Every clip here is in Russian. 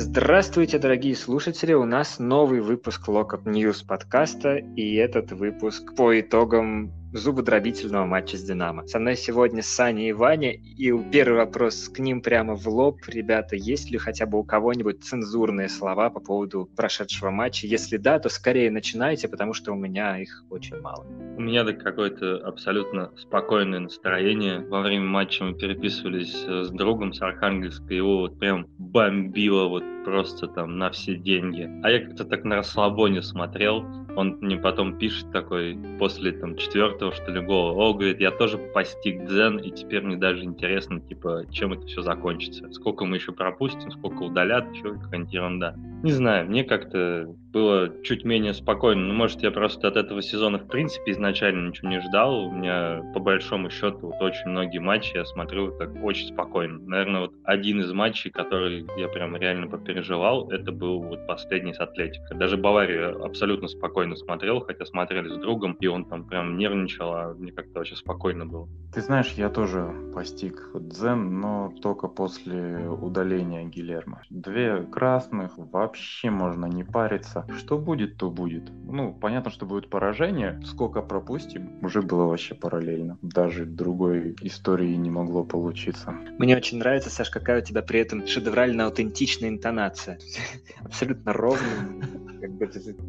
Здравствуйте, дорогие слушатели! У нас новый выпуск Lockup News подкаста, и этот выпуск по итогам зубодробительного матча с «Динамо». Со мной сегодня Саня и Ваня, и первый вопрос к ним прямо в лоб. Ребята, есть ли хотя бы у кого-нибудь цензурные слова по поводу прошедшего матча? Если да, то скорее начинайте, потому что у меня их очень мало. У меня так какое-то абсолютно спокойное настроение. Во время матча мы переписывались с другом с Архангельска, его вот прям бомбило вот просто там на все деньги. А я как-то так на расслабоне смотрел, он мне потом пишет такой, после там четвертого, что ли, гола, о, говорит, я тоже постиг дзен, и теперь мне даже интересно, типа, чем это все закончится. Сколько мы еще пропустим, сколько удалят, что какая-нибудь ерунда. Не знаю, мне как-то было чуть менее спокойно. Ну, может, я просто от этого сезона, в принципе, изначально ничего не ждал. У меня, по большому счету, вот очень многие матчи я смотрю так очень спокойно. Наверное, вот один из матчей, который я прям реально попереживал, это был вот последний с Атлетикой. Даже Баварию абсолютно спокойно смотрел, хотя смотрели с другом, и он там прям нервничал, а мне как-то очень спокойно было. Ты знаешь, я тоже постиг дзен, но только после удаления Гилермо. Две красных, вообще можно не париться что будет, то будет. Ну, понятно, что будет поражение. Сколько пропустим, уже было вообще параллельно. Даже другой истории не могло получиться. Мне очень нравится, Саш, какая у тебя при этом шедеврально аутентичная интонация. Абсолютно ровная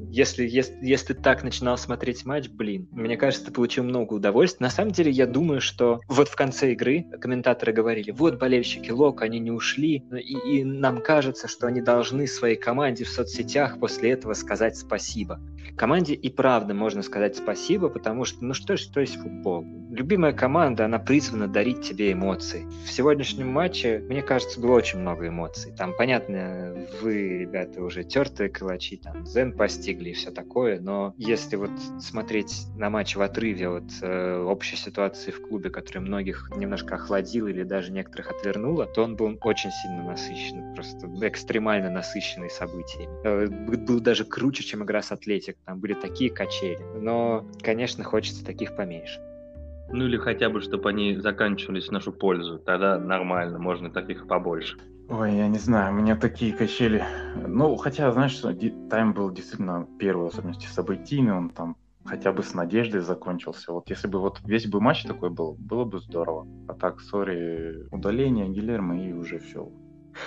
если, если, если ты так начинал смотреть матч, блин, мне кажется, ты получил много удовольствия. На самом деле, я думаю, что вот в конце игры комментаторы говорили, вот болельщики Лок, они не ушли, и, и нам кажется, что они должны своей команде в соцсетях после этого сказать спасибо. Команде и правда можно сказать спасибо, потому что, ну что ж, что есть футбол? Любимая команда, она призвана дарить тебе эмоции. В сегодняшнем матче, мне кажется, было очень много эмоций. Там, понятно, вы, ребята, уже тертые калачи, там, дзен постигли и все такое, но если вот смотреть на матч в отрыве от э, общей ситуации в клубе, которая многих немножко охладила или даже некоторых отвернула, то он был очень сильно насыщен, просто экстремально насыщенный событиями. Э, был даже круче, чем игра с Атлетик, там были такие качели. Но, конечно, хочется таких поменьше. Ну или хотя бы, чтобы они заканчивались в нашу пользу. Тогда нормально, можно таких побольше. Ой, я не знаю, у меня такие качели. Ну, хотя, знаешь, тайм был действительно первый, в особенности событийный, он там хотя бы с надеждой закончился. Вот если бы вот весь бы матч такой был, было бы здорово. А так, сори, удаление Гилермо и уже все.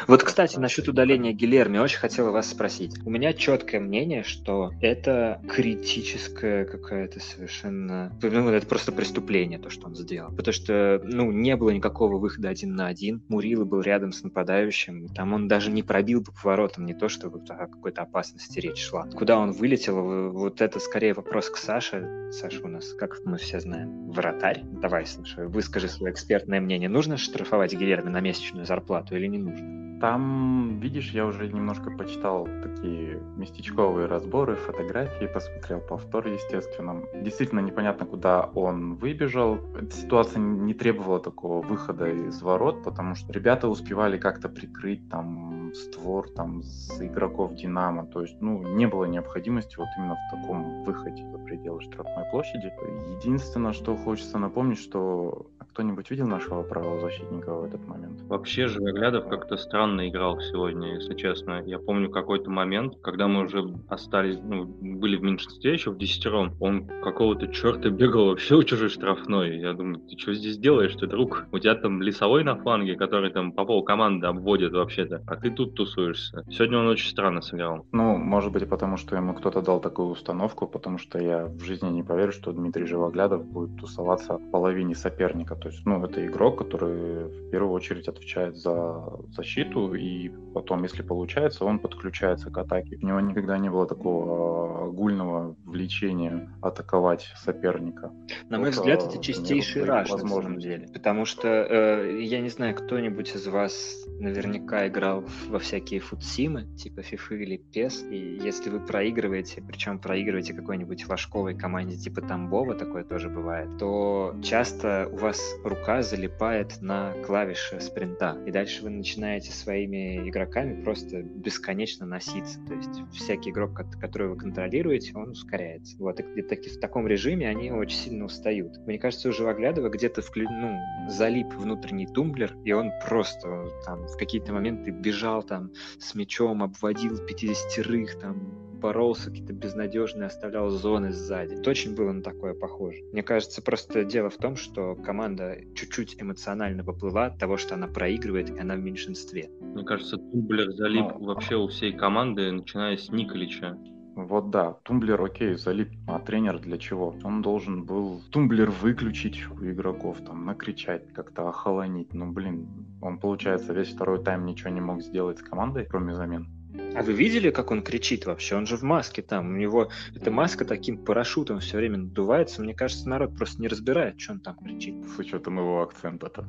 Вот, кстати, насчет удаления Гилерми, очень хотела вас спросить. У меня четкое мнение, что это критическое какое-то совершенно... Ну, это просто преступление, то, что он сделал. Потому что, ну, не было никакого выхода один на один. Мурила был рядом с нападающим. Там он даже не пробил по поворотам, не то, что о какой-то опасности речь шла. Куда он вылетел, вот это скорее вопрос к Саше. Саша у нас, как мы все знаем, вратарь. Давай, Саша, выскажи свое экспертное мнение. Нужно штрафовать Гилерми на месячную зарплату или не нужно? Там, видишь, я уже немножко почитал такие местечковые разборы, фотографии, посмотрел повтор, естественно. Действительно непонятно, куда он выбежал. Эта ситуация не требовала такого выхода из ворот, потому что ребята успевали как-то прикрыть там створ там с игроков Динамо. То есть, ну, не было необходимости вот именно в таком выходе за пределы штрафной площади. Единственное, что хочется напомнить, что кто-нибудь видел нашего правозащитника в этот момент? Вообще же Оглядов как-то странно играл сегодня, если честно. Я помню какой-то момент, когда мы уже остались, ну, были в меньшинстве еще в десятером, он какого-то черта бегал вообще у чужой штрафной. Я думаю, ты что здесь делаешь, ты друг? У тебя там лесовой на фланге, который там по пол команды обводит вообще-то, а ты тут тусуешься. Сегодня он очень странно сыграл. Ну, может быть, потому что ему кто-то дал такую установку, потому что я в жизни не поверю, что Дмитрий Живоглядов будет тусоваться в половине соперника. То есть, ну, это игрок, который в первую очередь отвечает за защиту, и потом, если получается, он подключается к атаке. У него никогда не было такого огульного влечения атаковать соперника. На мой взгляд, это чистейший раш, на самом деле. Потому что, э, я не знаю, кто-нибудь из вас наверняка играл во всякие футсимы, типа FIFA или PES, и если вы проигрываете, причем проигрываете какой-нибудь флажковой команде типа Тамбова, такое тоже бывает, то часто у вас рука залипает на клавиши спринта, и дальше вы начинаете своими игроками просто бесконечно носиться. То есть всякий игрок, который вы контролируете, он ускоряется. Вот, и где-то в таком режиме они очень сильно устают. Мне кажется, уже Воглядова где-то вклю... ну, залип внутренний тумблер, и он просто там в какие-то моменты бежал там с мячом, обводил 50-рых, там боролся, какие-то безнадежные, оставлял зоны сзади. Это очень было на такое похоже. Мне кажется, просто дело в том, что команда чуть-чуть эмоционально поплыла от того, что она проигрывает, и она в меньшинстве. Мне кажется, Тумблер залип Но... вообще у всей команды, начиная с Николича. Вот да, тумблер окей, залип, а тренер для чего? Он должен был тумблер выключить у игроков, там, накричать, как-то охолонить. Ну, блин, он, получается, весь второй тайм ничего не мог сделать с командой, кроме замен. А вы видели, как он кричит вообще? Он же в маске там. У него эта маска таким парашютом все время надувается. Мне кажется, народ просто не разбирает, что он там кричит. С учетом его акцента-то.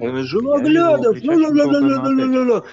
Он Живоглядов!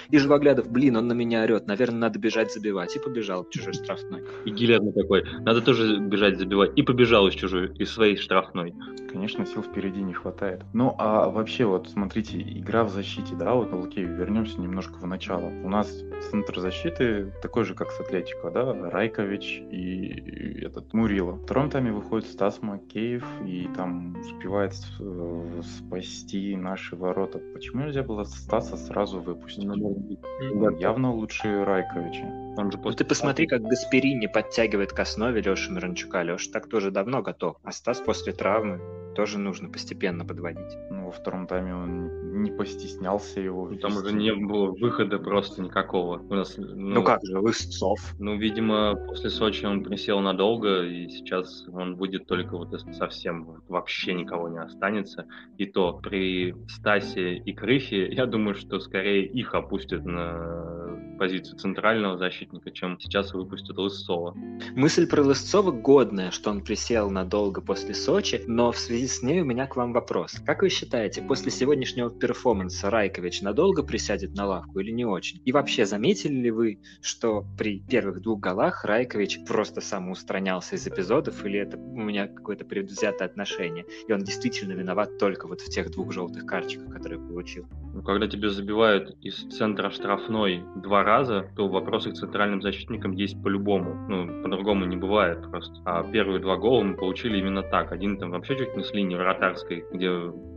И Живоглядов, блин, он на меня орет. Наверное, надо бежать забивать. И побежал чужой штрафной. И Гилерный такой, надо тоже бежать забивать. И побежал из чужой, из своей штрафной. Конечно, сил впереди не хватает. Ну, а вообще, вот смотрите, игра в защите, да, вот, окей, вернемся немножко в начало. У нас центр защиты такой же, как с Атлетико, да, Райкович и этот Мурила. В втором тайме выходит Стас Макеев и там успевает э, спасти наши ворота. Почему нельзя было Стаса сразу выпустить? Ну, явно лучше Райковича. Он же после... Ты посмотри, как Гасперини подтягивает к основе Леши Миранчука. Леша так тоже давно готов. А Стас после травмы тоже нужно постепенно подводить. Ну, во втором тайме он не постеснялся его. Ну, там уже не было выхода просто никакого. У нас, ну, ну как же, Лысцов. Ну, видимо, после Сочи он присел надолго, и сейчас он будет только вот совсем вообще никого не останется. И то при Стасе и Крыхе, я думаю, что скорее их опустят на позицию центрального защитника, чем сейчас выпустят Лысцова. Мысль про Лысцова годная, что он присел надолго после Сочи, но в связи с ней у меня к вам вопрос. Как вы считаете, после сегодняшнего перформанса Райкович надолго присядет на лавку или не очень? И вообще, заметили ли вы, что при первых двух голах Райкович просто самоустранялся из эпизодов, или это у меня какое-то предвзятое отношение, и он действительно виноват только вот в тех двух желтых карточках, которые получил? Ну, когда тебе забивают из центра штрафной два раза, то вопросы к центральным защитникам есть по-любому. Ну, по-другому не бывает просто. А первые два гола мы получили именно так. Один там вообще чуть не с линии вратарской, где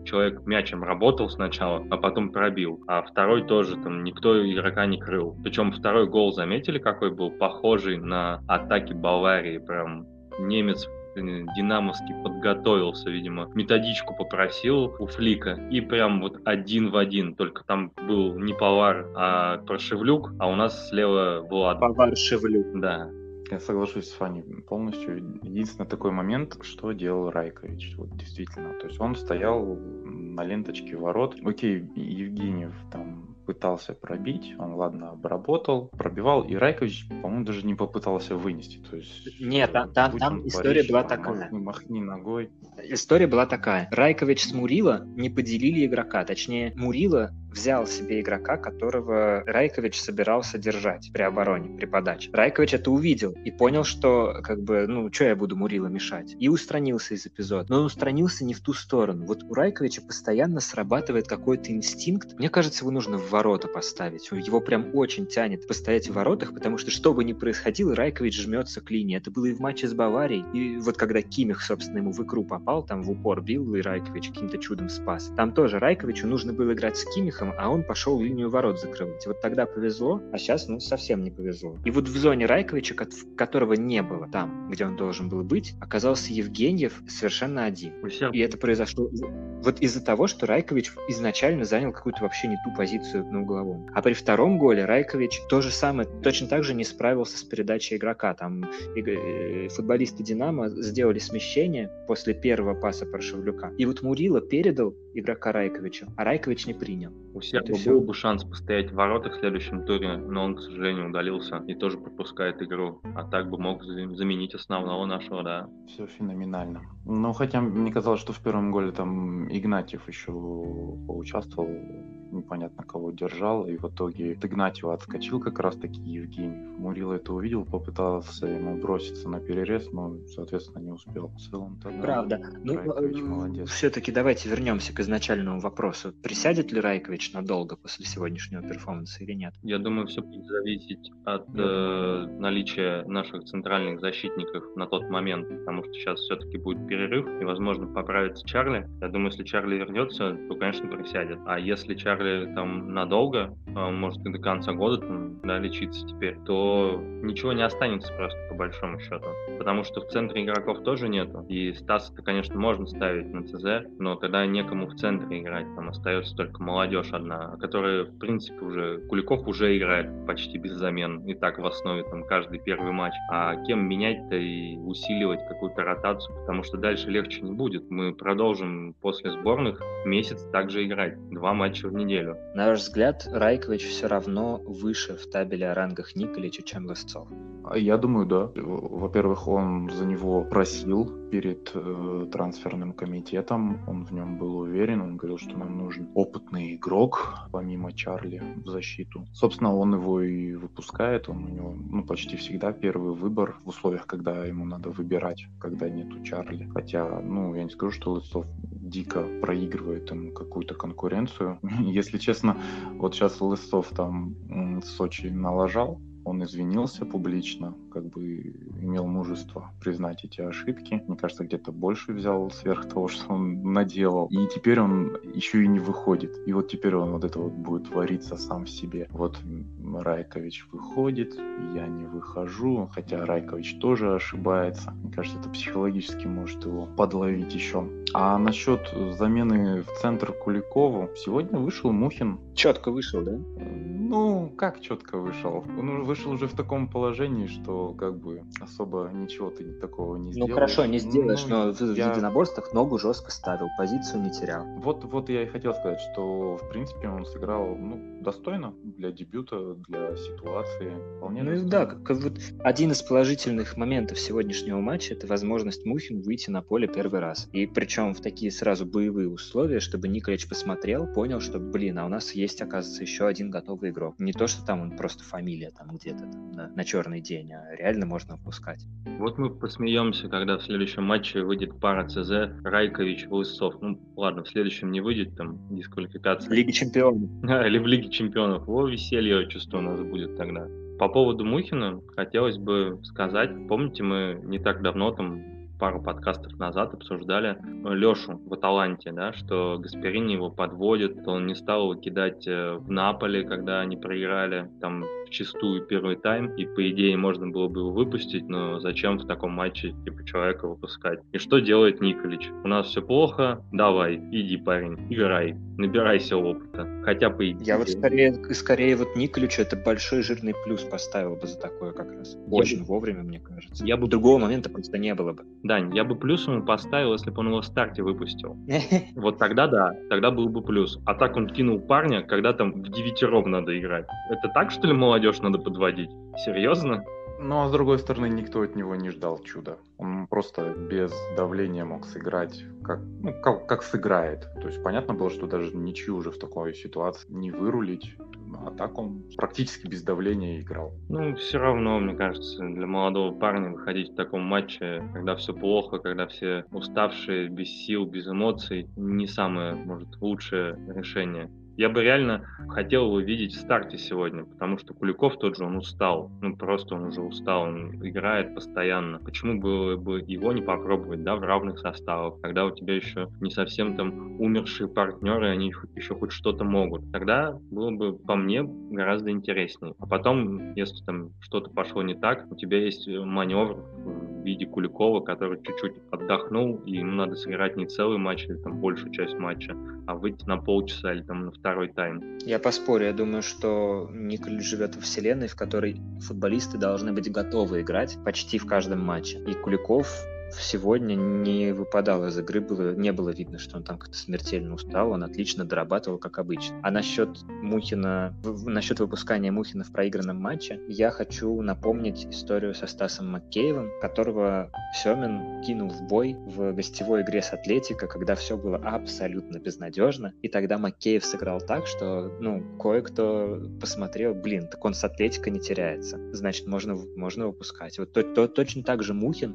человек мячем работал сначала, а потом пробил. А второй тоже там никто игрока не крыл. Причем второй гол заметили, какой был похожий на атаки Баварии. Прям немец динамовский подготовился, видимо, методичку попросил у Флика, и прям вот один в один, только там был не Повар, а Прошевлюк, а у нас слева Влад. Повар-Шевлюк. Да, я соглашусь с вами полностью. Единственный такой момент, что делал Райкович. Вот действительно. То есть он стоял на ленточке ворот. Окей, Евгеньев там пытался пробить, он, ладно, обработал, пробивал, и Райкович, по-моему, даже не попытался вынести. То есть, Нет, там, там, там история Париж, была там, такая. Махни, махни ногой. История была такая. Райкович с Мурила не поделили игрока, точнее, Мурила взял себе игрока, которого Райкович собирался держать при обороне, при подаче. Райкович это увидел и понял, что, как бы, ну, что я буду Мурила мешать? И устранился из эпизода. Но он устранился не в ту сторону. Вот у Райковича постоянно срабатывает какой-то инстинкт. Мне кажется, его нужно в ворота поставить. Его прям очень тянет постоять в воротах, потому что что бы ни происходило, Райкович жмется к линии. Это было и в матче с Баварией. И вот когда Кимих, собственно, ему в икру попал, там в упор бил, и Райкович каким-то чудом спас. Там тоже Райковичу нужно было играть с Кимихом, а он пошел линию ворот закрывать. Вот тогда повезло, а сейчас, ну, совсем не повезло. И вот в зоне Райковича, которого не было там, где он должен был быть, оказался Евгеньев совершенно один. И это произошло вот из-за того, что Райкович изначально занял какую-то вообще не ту позицию на угловом. А при втором голе Райкович то же самое, точно так же не справился с передачей игрока. Там э, футболисты Динамо сделали смещение после первого паса Паршевлюка. И вот Мурила передал игрока Райковичу, а Райкович не принял. У Серба был бы шанс постоять в воротах в следующем туре, но он, к сожалению, удалился и тоже пропускает игру. А так бы мог заменить основного нашего, да. Все феноменально. Ну, хотя мне казалось, что в первом голе там Игнатьев еще поучаствовал непонятно кого держал, и в итоге Игнатьева отскочил как раз-таки Евгений. Мурила это увидел, попытался ему броситься на перерез, но, соответственно, не успел. В целом тогда Правда. Ну, молодец. все-таки давайте вернемся к изначальному вопросу. Присядет ли Райкович надолго после сегодняшнего перформанса или нет? Я думаю, все будет зависеть от э, наличия наших центральных защитников на тот момент, потому что сейчас все-таки будет перерыв, и, возможно, поправится Чарли. Я думаю, если Чарли вернется, то, конечно, присядет. А если Чарли там надолго, а, может и до конца года там, да, лечиться теперь, то ничего не останется просто по большому счету. Потому что в центре игроков тоже нету. И Стаса-то, конечно, можно ставить на ЦЗ, но тогда некому в центре играть. Там остается только молодежь одна, которая, в принципе, уже... Куликов уже играет почти без замен. И так в основе там каждый первый матч. А кем менять-то и усиливать какую-то ротацию? Потому что дальше легче не будет. Мы продолжим после сборных месяц также играть. Два матча в неделю. На ваш взгляд, Райкович все равно выше в табеле о рангах Николича, чем Ростцов? А я думаю, да. Во-первых, он за него просил перед э, трансферным комитетом. Он в нем был уверен. Он говорил, что нам нужен опытный игрок, помимо Чарли, в защиту. Собственно, он его и выпускает. Он у него ну, почти всегда первый выбор в условиях, когда ему надо выбирать, когда нету Чарли. Хотя, ну, я не скажу, что Лысцов дико проигрывает ему какую-то конкуренцию. Если честно, вот сейчас Лысцов там в Сочи налажал, он извинился публично, как бы имел мужество признать эти ошибки. Мне кажется, где-то больше взял сверх того, что он наделал. И теперь он еще и не выходит. И вот теперь он вот это вот будет твориться сам в себе. Вот Райкович выходит, я не выхожу, хотя Райкович тоже ошибается. Мне кажется, это психологически может его подловить еще. А насчет замены в центр Куликову, сегодня вышел Мухин. Четко вышел, да? Ну, как четко вышел? Он вышел уже в таком положении, что как бы особо ничего ты такого не сделал. Ну хорошо, не сделаешь, ну, но в я... единоборствах ногу жестко ставил, позицию не терял. Вот, вот я и хотел сказать, что в принципе он сыграл ну, достойно для дебюта, для ситуации. Вполне ну достойно. да, как, вот один из положительных моментов сегодняшнего матча это возможность Мухин выйти на поле первый раз. И причем в такие сразу боевые условия, чтобы Николич посмотрел, понял, что, блин, а у нас есть, оказывается, еще один готовый игрок. Не то, что там он просто фамилия там где-то на, на черный день, а реально можно выпускать. Вот мы посмеемся, когда в следующем матче выйдет пара ЦЗ Райкович Лысцов. Ну, ладно, в следующем не выйдет, там, дисквалификация. Лиги чемпионов. Или в Лиге чемпионов. О, веселье, чувство у нас будет тогда. По поводу Мухина хотелось бы сказать, помните, мы не так давно там пару подкастов назад обсуждали Лешу в Аталанте, да, что Гасперини его подводит, он не стал его кидать э, в Наполе, когда они проиграли, там чистую первый тайм, и по идее можно было бы его выпустить, но зачем в таком матче типа человека выпускать? И что делает Николич? У нас все плохо, давай, иди, парень, играй, набирайся опыта, хотя по идее. Я вот скорее, скорее вот Николичу это большой жирный плюс поставил бы за такое как раз. Очень я вовремя, мне кажется. Я бы другого момента просто не было бы. Дань, я бы плюс ему поставил, если бы он его в старте выпустил. Вот тогда да, тогда был бы плюс. А так он кинул парня, когда там в девятером надо играть. Это так, что ли, молодежь молодежь надо подводить. Серьезно? Ну, а с другой стороны, никто от него не ждал чуда. Он просто без давления мог сыграть, как, ну, как, как сыграет. То есть понятно было, что даже ничью уже в такой ситуации не вырулить. А так он практически без давления играл. Ну, все равно, мне кажется, для молодого парня выходить в таком матче, когда все плохо, когда все уставшие, без сил, без эмоций, не самое, может, лучшее решение. Я бы реально хотел его видеть в старте сегодня, потому что Куликов тот же, он устал. Ну, просто он уже устал, он играет постоянно. Почему было бы его не попробовать, да, в равных составах, когда у тебя еще не совсем там умершие партнеры, они еще хоть что-то могут. Тогда было бы, по мне, гораздо интереснее. А потом, если там что-то пошло не так, у тебя есть маневр в виде Куликова, который чуть-чуть отдохнул, и ему надо сыграть не целый матч или там большую часть матча, а выйти на полчаса или там на второй тайм. Я поспорю, я думаю, что Николь живет в вселенной, в которой футболисты должны быть готовы играть почти в каждом матче. И Куликов сегодня не выпадал из игры, было, не было видно, что он там как-то смертельно устал, он отлично дорабатывал, как обычно. А насчет Мухина, насчет выпускания Мухина в проигранном матче, я хочу напомнить историю со Стасом Маккеевым, которого Семин кинул в бой в гостевой игре с Атлетико, когда все было абсолютно безнадежно, и тогда Маккеев сыграл так, что, ну, кое-кто посмотрел, блин, так он с Атлетико не теряется, значит, можно, можно выпускать. Вот то, то, точно так же Мухин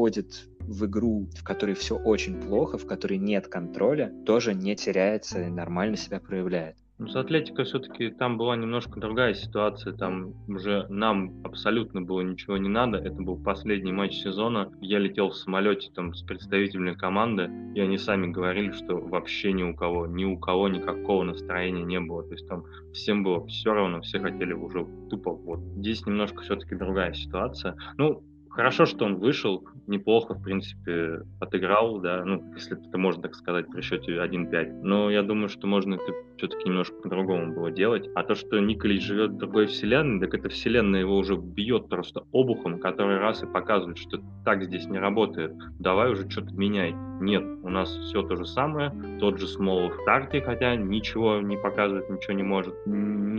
выходит в игру, в которой все очень плохо, в которой нет контроля, тоже не теряется и нормально себя проявляет. Ну, с Атлетикой все-таки там была немножко другая ситуация. Там уже нам абсолютно было ничего не надо. Это был последний матч сезона. Я летел в самолете там с представителями команды, и они сами говорили, что вообще ни у кого, ни у кого никакого настроения не было. То есть там всем было все равно, все хотели уже тупо вот. Здесь немножко все-таки другая ситуация. Ну, Хорошо, что он вышел, неплохо, в принципе, отыграл, да, ну, если это можно так сказать, при счете 1-5. Но я думаю, что можно это все-таки немножко по-другому было делать. А то, что Николич живет в другой вселенной, так эта вселенная его уже бьет просто обухом, который раз и показывает, что так здесь не работает. Давай уже что-то меняй. Нет, у нас все то же самое, тот же Смолов в карте, хотя ничего не показывает, ничего не может.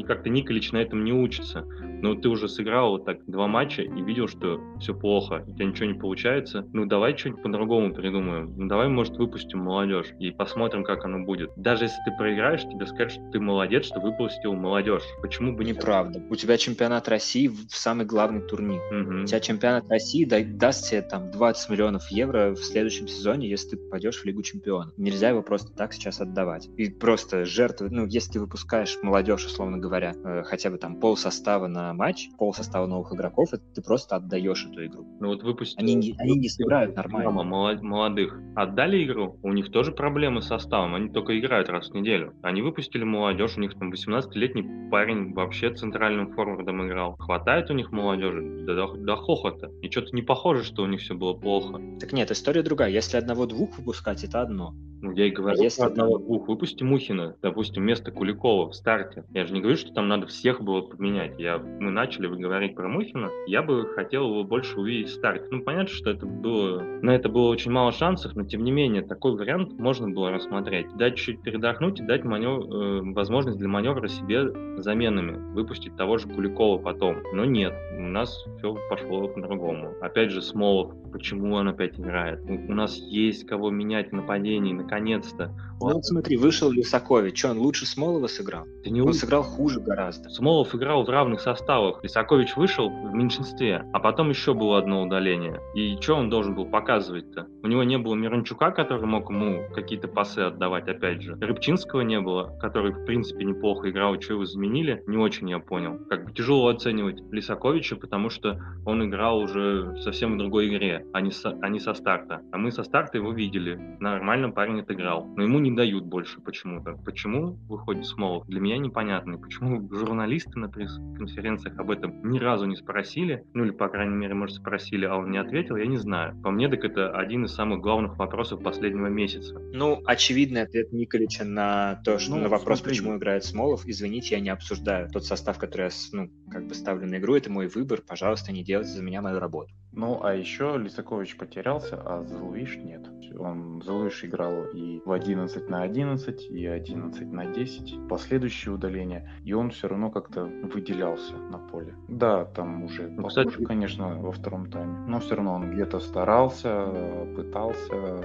Как-то Николич на этом не учится. Но ты уже сыграл вот так два матча и видел, что все плохо, у тебя ничего не получается, ну давай что-нибудь по-другому придумаем. Ну давай, может, выпустим молодежь и посмотрим, как оно будет. Даже если ты проиграешь, тебе скажут, что ты молодец, что выпустил молодежь. Почему бы неправда? У тебя чемпионат России в самый главный турнир. Угу. У тебя чемпионат России да, даст тебе там 20 миллионов евро в следующем сезоне, если ты попадешь в Лигу чемпионов. Нельзя его просто так сейчас отдавать. И просто жертвы, ну, если ты выпускаешь молодежь, условно говоря, э, хотя бы там пол состава на матч, пол состава новых игроков, это ты просто отдаешь эту игру. Ну вот выпустили... Они, не, они не сыграют нормально. Молодых отдали игру, у них тоже проблемы с составом, они только играют раз в неделю. Они выпустили молодежь, у них там 18-летний парень вообще центральным форвардом играл. Хватает у них молодежи до, до, до хохота. И что-то не похоже, что у них все было плохо. Так нет, история другая. Если одного-двух выпускать, это одно. Ну, я и говорю, если одного-двух выпусти Мухина, допустим, вместо Куликова в старте. Я же не говорю, что там надо всех было поменять. Я, мы начали говорить про Мухина, я бы хотел его больше увидеть в старте. Ну, понятно, что это было... На это было очень мало шансов, но, тем не менее, такой вариант можно было рассмотреть. Дать чуть передохнуть и дать манев... э, возможность для маневра себе заменами. Выпустить того же Куликова потом. Но нет, у нас все пошло по-другому. Опять же, Смолов, почему он опять играет? У, у нас есть кого менять в нападении, наконец-то. Ну вот смотри, вышел Лисакович, что он лучше Смолова сыграл? Да не он сыграл хуже гораздо. Смолов играл в равных составах. Лисакович вышел в меньшинстве, а потом еще было одно удаление. И что он должен был показывать-то? У него не было Мирончука, который мог ему какие-то пасы отдавать, опять же. Рыбчинского не было, который, в принципе, неплохо играл. Что его заменили, не очень я понял. Как бы тяжело оценивать Лисаковича, потому что он играл уже совсем в другой игре, а не со, а не со старта. А мы со старта его видели. Нормально парень отыграл. Но ему не дают больше почему-то. Почему выходит Смолов? Для меня непонятно. И почему журналисты на пресс-конференциях об этом ни разу не спросили, ну или, по крайней мере, может, спросили, а он не ответил, я не знаю. По мне, так это один из самых главных вопросов последнего месяца. Ну, очевидный ответ Николича на то, что ну, на вопрос, смотри. почему играет Смолов. Извините, я не обсуждаю тот состав, который я, ну, как бы ставлю на игру. Это мой выбор. Пожалуйста, не делайте за меня мою работу. Ну, а еще Лисакович потерялся, а Залуиш нет. Он Залуиш играл и в 11 на 11, и 11 на 10, последующие удаления, и он все равно как-то выделялся на поле. Да, там уже ну, похуже, кстати... конечно, во втором тайме, но все равно он где-то старался, пытался,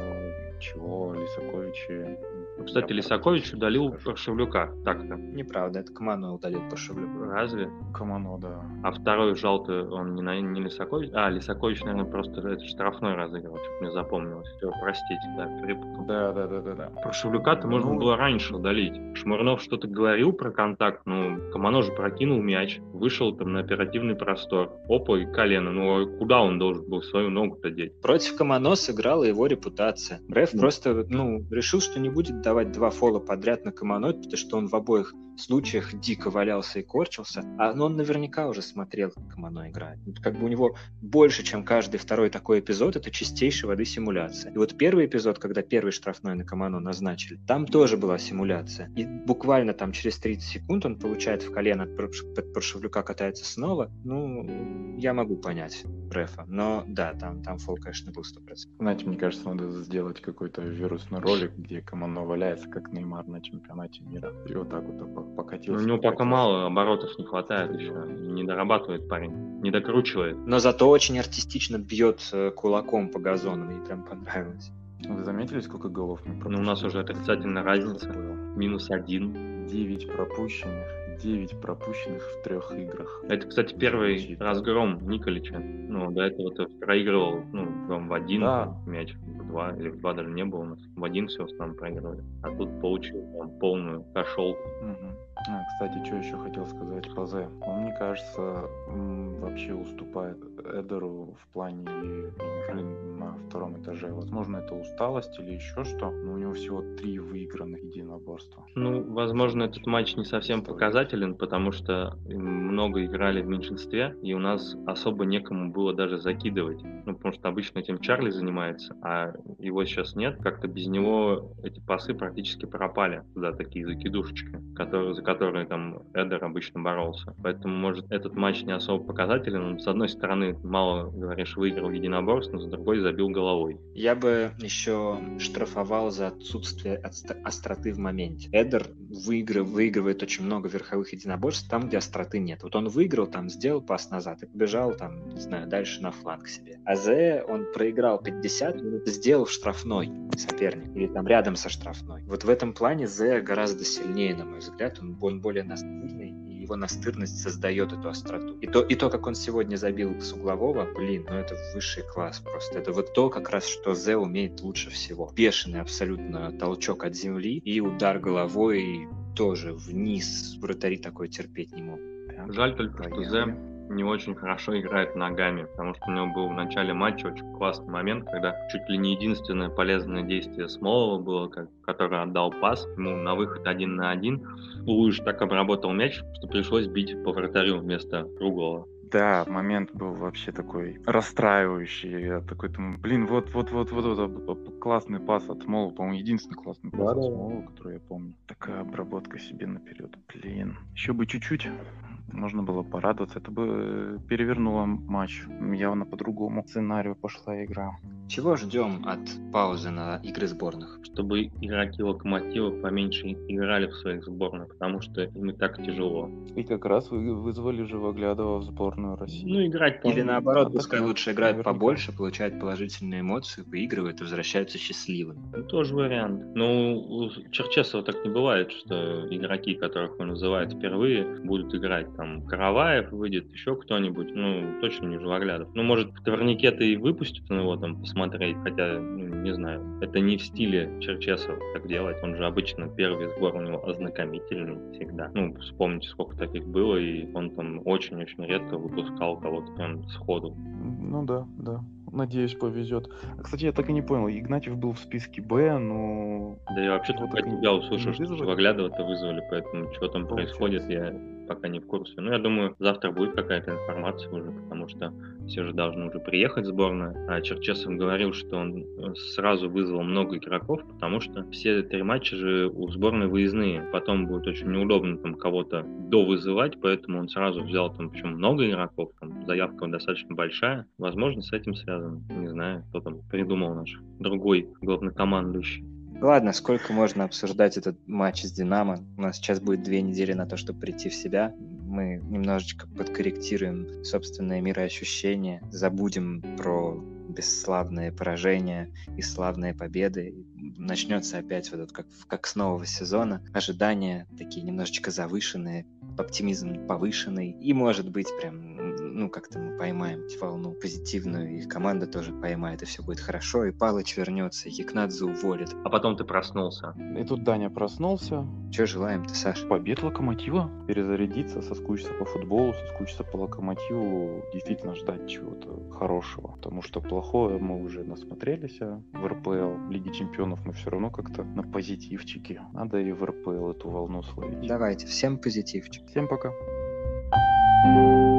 чего Лисакович кстати, Лисакович удалил Паршевлюка. Так-то. Неправда, это Камано удалил Паршевлюка. Разве? Камано, да. А второй желтый, он не, на, не Лисакович? А, Лисакович, наверное, просто это штрафной разыгрывал, что мне запомнилось. Все, простите, да, перепутал. Да, да, да, да. да. Паршевлюка-то ну... можно было раньше удалить. Шмурнов что-то говорил про контакт, ну, Камано же прокинул мяч, вышел там на оперативный простор. Опа, и колено. Ну, а куда он должен был свою ногу-то деть? Против Камано сыграла его репутация. Реф ну. просто, ну, решил, что не будет давать два фола подряд на Каманоид, потому что он в обоих случаях дико валялся и корчился, а но он наверняка уже смотрел, как Камано играет. Как бы у него больше, чем каждый второй такой эпизод, это чистейшей воды симуляция. И вот первый эпизод, когда первый штрафной на Камано назначили, там тоже была симуляция. И буквально там через 30 секунд он получает в колено от Паршевлюка, катается снова. Ну, я могу понять рефа. Но да, там, там фол, конечно, был 100%. Знаете, мне кажется, надо сделать какой-то вирусный ролик, где Камано валяется, как Неймар на чемпионате мира. И вот так вот покатился. У него пока мало оборотов не хватает еще. Не дорабатывает парень, не докручивает. Но зато очень артистично бьет э, кулаком по газону. Мне прям понравилось. Вы заметили, сколько голов мы пропустили? Ну, у нас уже отрицательная разница. Минус один. 9 пропущенных 9 пропущенных в трех играх. Это, кстати, первый Звучит. разгром Николича. Ну, до этого ты проигрывал ну, в один да. мяч, в два, или в два даже не было у нас. В один все с нами проигрывали. А тут получил там, полную кошелку. Угу. А, кстати, что еще хотел сказать по Зе. Он, мне кажется, вообще уступает Эдеру в плане игры на втором этаже. Возможно, это усталость или еще что, но у него всего три выигранных единоборства. Ну, возможно, этот матч не совсем показателен, потому что много играли в меньшинстве, и у нас особо некому было даже закидывать. Ну, потому что обычно этим Чарли занимается, а его сейчас нет. Как-то без него эти пасы практически пропали. Да, такие закидушечки, которые, за которой там Эдер обычно боролся. Поэтому, может, этот матч не особо показателен. С одной стороны, мало, говоришь, выиграл единоборство, но с другой забил головой. Я бы еще штрафовал за отсутствие остроты в моменте. Эдер выигрывает, выигрывает очень много верховых единоборств там, где остроты нет. Вот он выиграл, там, сделал пас назад и побежал, там, не знаю, дальше на фланг себе. А Зе, он проиграл 50 минут, сделал в штрафной соперник или там рядом со штрафной. Вот в этом плане Зе гораздо сильнее, на мой взгляд. Он он более настырный, и его настырность создает эту остроту. И то, и то, как он сегодня забил с углового, блин, ну это высший класс просто. Это вот то, как раз, что Зе умеет лучше всего. Бешеный абсолютно толчок от земли и удар головой тоже вниз. Вратари такой терпеть не могут. Жаль только, что Зе не очень хорошо играет ногами, потому что у него был в начале матча очень классный момент, когда чуть ли не единственное полезное действие Смолова было, как, который отдал пас ему на выход один на один. Луиш так обработал мяч, что пришлось бить по вратарю вместо круглого. Да, момент был вообще такой расстраивающий. Я такой думаю, блин, вот, вот, вот, вот, вот, классный пас от Смола, по-моему, единственный классный пас да, от Смола, который я помню. Такая обработка себе наперед. Блин, еще бы чуть-чуть можно было порадоваться. Это бы перевернуло матч. Явно по другому сценарию пошла игра. Чего ждем от паузы на игры сборных? Чтобы игроки Локомотива поменьше играли в своих сборных, потому что им и так тяжело. И как раз вы вызвали Живоглядова в сборную России. Ну, играть Или наоборот, пускай лучше играют побольше, получают положительные эмоции, выигрывают и возвращаются счастливыми. Ну, тоже вариант. Ну, у Черчесова так не бывает, что игроки, которых он называет впервые, будут играть там Караваев выйдет, еще кто-нибудь, ну, точно не Живоглядов. Ну, может, в турникеты и выпустят на него там посмотреть, хотя, ну, не знаю, это не в стиле Черчесова так делать, он же обычно первый сбор у него ознакомительный всегда. Ну, вспомните, сколько таких было, и он там очень-очень редко выпускал кого-то прям сходу. Ну да, да. Надеюсь, повезет. Кстати, я так и не понял. Игнатьев был в списке Б, но... Да я вообще только от тебя услышал, что Живоглядова-то вызвали, поэтому что там Получается. происходит, я пока не в курсе. Но я думаю, завтра будет какая-то информация уже, потому что все же должны уже приехать в сборную. А Черчесов говорил, что он э, сразу вызвал много игроков, потому что все три матча же у сборной выездные. Потом будет очень неудобно там кого-то довызывать, поэтому он сразу взял там причем много игроков, там заявка достаточно большая. Возможно, с этим связано. Не знаю, кто там придумал наш другой главнокомандующий. Ладно, сколько можно обсуждать этот матч с Динамо? У нас сейчас будет две недели на то, чтобы прийти в себя. Мы немножечко подкорректируем собственное мироощущение, забудем про бесславные поражения и славные победы. Начнется опять вот как, как с нового сезона. Ожидания такие немножечко завышенные, оптимизм повышенный. И может быть прям ну, как-то мы поймаем волну позитивную, и команда тоже поймает, и все будет хорошо, и Палыч вернется, и Якнадзе уволит. А потом ты проснулся. И тут Даня проснулся. Че желаем-то, Саш? Побед Локомотива. Перезарядиться, соскучиться по футболу, соскучиться по Локомотиву, действительно ждать чего-то хорошего. Потому что плохое мы уже насмотрелись а в РПЛ. Лиги Чемпионов мы все равно как-то на позитивчике. Надо и в РПЛ эту волну словить. Давайте, всем позитивчик. Всем пока. thank you